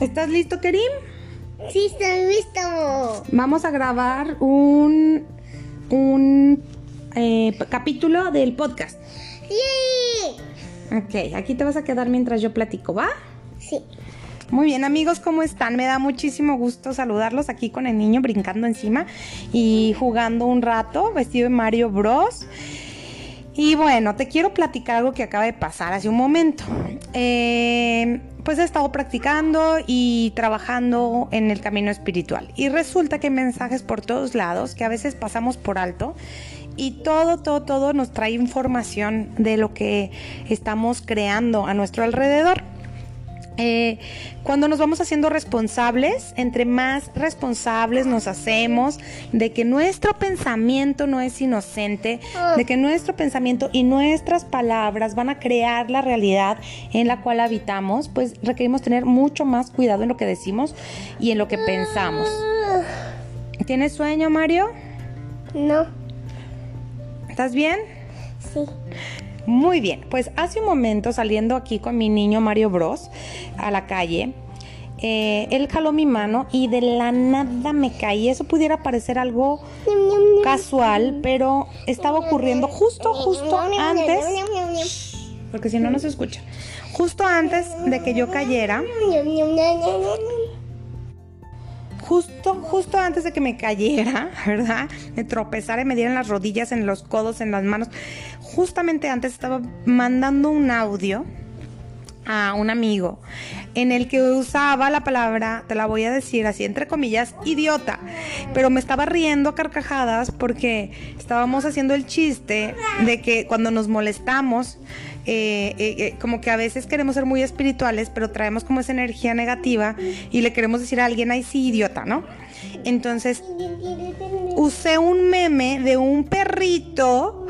¿Estás listo, Kerim? Sí, estoy listo. Vamos a grabar un, un eh, capítulo del podcast. ¡Sí! Ok, aquí te vas a quedar mientras yo platico, ¿va? Sí. Muy bien amigos, ¿cómo están? Me da muchísimo gusto saludarlos aquí con el niño brincando encima y jugando un rato vestido de Mario Bros. Y bueno, te quiero platicar algo que acaba de pasar hace un momento. Eh, pues he estado practicando y trabajando en el camino espiritual. Y resulta que hay mensajes por todos lados que a veces pasamos por alto y todo, todo, todo nos trae información de lo que estamos creando a nuestro alrededor. Eh, cuando nos vamos haciendo responsables, entre más responsables nos hacemos de que nuestro pensamiento no es inocente, de que nuestro pensamiento y nuestras palabras van a crear la realidad en la cual habitamos, pues requerimos tener mucho más cuidado en lo que decimos y en lo que pensamos. ¿Tienes sueño, Mario? No. ¿Estás bien? Sí. Muy bien, pues hace un momento saliendo aquí con mi niño Mario Bros a la calle, eh, él jaló mi mano y de la nada me caí. Eso pudiera parecer algo casual, pero estaba ocurriendo justo, justo antes, porque si no, no se escucha. Justo antes de que yo cayera, justo, justo antes de que me cayera, ¿verdad? Me tropezara y me dieran las rodillas en los codos, en las manos. Justamente antes estaba mandando un audio a un amigo en el que usaba la palabra, te la voy a decir así entre comillas, idiota, pero me estaba riendo a carcajadas porque estábamos haciendo el chiste de que cuando nos molestamos, eh, eh, eh, como que a veces queremos ser muy espirituales, pero traemos como esa energía negativa y le queremos decir a alguien, ay sí, idiota, ¿no? Entonces usé un meme de un perrito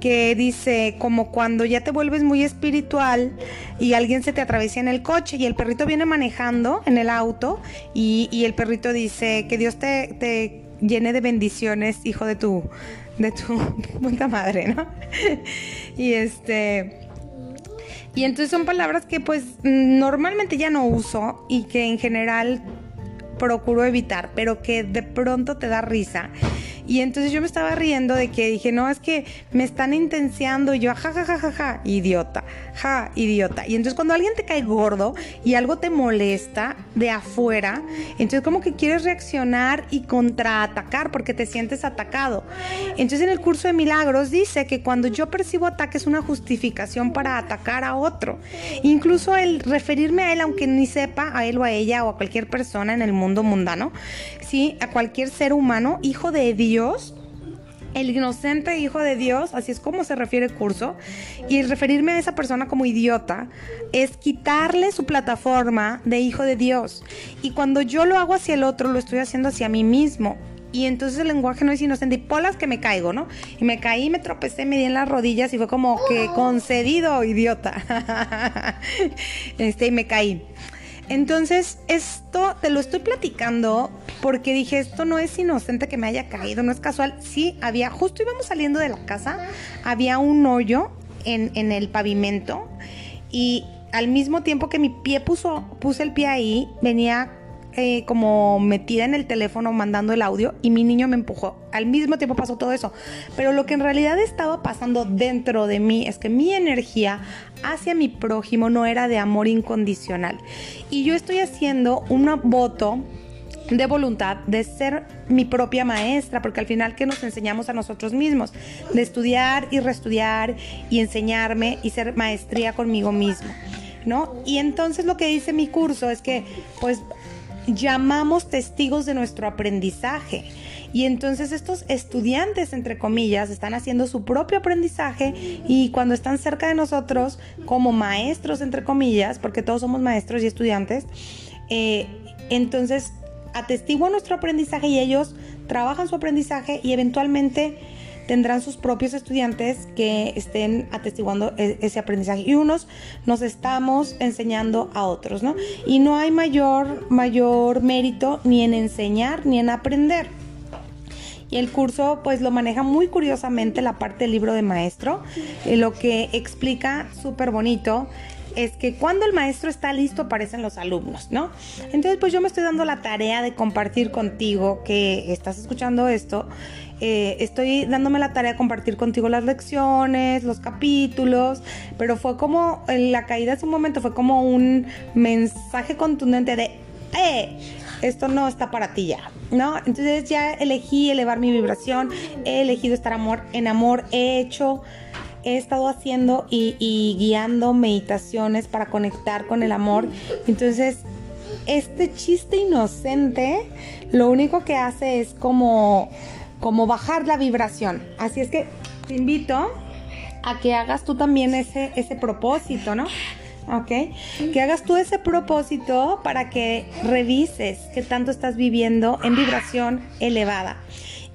que dice como cuando ya te vuelves muy espiritual y alguien se te atraviesa en el coche y el perrito viene manejando en el auto y, y el perrito dice que Dios te, te llene de bendiciones, hijo de tu, de tu puta madre, ¿no? y este... Y entonces son palabras que pues normalmente ya no uso y que en general procuro evitar, pero que de pronto te da risa. Y entonces yo me estaba riendo de que dije, no, es que me están intenciando. Y yo, ja, ja, ja, ja, ja, idiota, ja, idiota. Y entonces cuando alguien te cae gordo y algo te molesta de afuera, entonces como que quieres reaccionar y contraatacar porque te sientes atacado. Entonces en el curso de milagros dice que cuando yo percibo ataque es una justificación para atacar a otro. Incluso el referirme a él, aunque ni sepa a él o a ella o a cualquier persona en el mundo mundano, sí, a cualquier ser humano, hijo de Dios, el inocente hijo de Dios, así es como se refiere el curso, y referirme a esa persona como idiota es quitarle su plataforma de hijo de Dios. Y cuando yo lo hago hacia el otro, lo estoy haciendo hacia mí mismo. Y entonces el lenguaje no es inocente. Y polas que me caigo, ¿no? Y me caí, me tropecé, me di en las rodillas y fue como que concedido, idiota. este, y me caí. Entonces, esto te lo estoy platicando porque dije, esto no es inocente que me haya caído, no es casual. Sí, había, justo íbamos saliendo de la casa, había un hoyo en, en el pavimento y al mismo tiempo que mi pie puso, puse el pie ahí, venía eh, como metida en el teléfono mandando el audio y mi niño me empujó. Al mismo tiempo pasó todo eso. Pero lo que en realidad estaba pasando dentro de mí es que mi energía hacia mi prójimo no era de amor incondicional. Y yo estoy haciendo un voto de voluntad de ser mi propia maestra, porque al final que nos enseñamos a nosotros mismos, de estudiar y reestudiar y enseñarme y ser maestría conmigo mismo, ¿no? Y entonces lo que dice mi curso es que pues llamamos testigos de nuestro aprendizaje. Y entonces estos estudiantes, entre comillas, están haciendo su propio aprendizaje y cuando están cerca de nosotros, como maestros, entre comillas, porque todos somos maestros y estudiantes, eh, entonces atestiguan nuestro aprendizaje y ellos trabajan su aprendizaje y eventualmente tendrán sus propios estudiantes que estén atestiguando e-, ese aprendizaje y unos nos estamos enseñando a otros, ¿no? Y no hay mayor, mayor mérito ni en enseñar ni en aprender. Y el curso pues lo maneja muy curiosamente la parte del libro de maestro, eh, lo que explica súper bonito es que cuando el maestro está listo aparecen los alumnos, ¿no? Entonces pues yo me estoy dando la tarea de compartir contigo que estás escuchando esto. Eh, estoy dándome la tarea de compartir contigo las lecciones, los capítulos, pero fue como, en la caída de un momento fue como un mensaje contundente de, ¡eh! Esto no está para ti ya, ¿no? Entonces ya elegí elevar mi vibración, he elegido estar amor, en amor, he hecho he estado haciendo y, guiando meditaciones para conectar con el amor. Entonces, este chiste inocente lo único que hace es como, como bajar la vibración. Así es que te invito a que hagas tú también ese, ese propósito, ¿no? ¿ok? Que hagas tú ese propósito para que revises qué tanto estás viviendo en vibración elevada.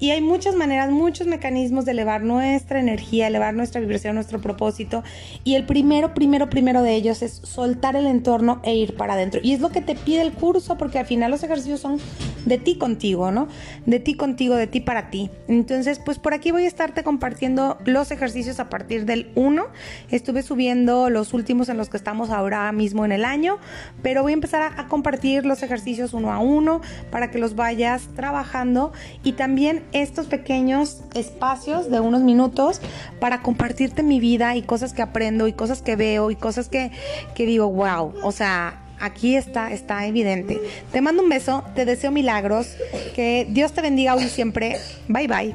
Y hay muchas maneras, muchos mecanismos de elevar nuestra energía, elevar nuestra vibración, nuestro propósito. Y el primero, primero, primero de ellos es soltar el entorno e ir para adentro. Y es lo que te pide el curso, porque al final los ejercicios son de ti contigo, ¿no? De ti contigo, de ti para ti. Entonces, pues por aquí voy a estarte compartiendo los ejercicios a partir del 1. Estuve subiendo los últimos en los que estamos ahora mismo en el año, pero voy a empezar a, a compartir los ejercicios uno a uno para que los vayas trabajando y también estos pequeños espacios de unos minutos para compartirte mi vida y cosas que aprendo y cosas que veo y cosas que, que digo, wow, o sea, aquí está, está evidente. Te mando un beso, te deseo milagros, que Dios te bendiga hoy y siempre. Bye bye.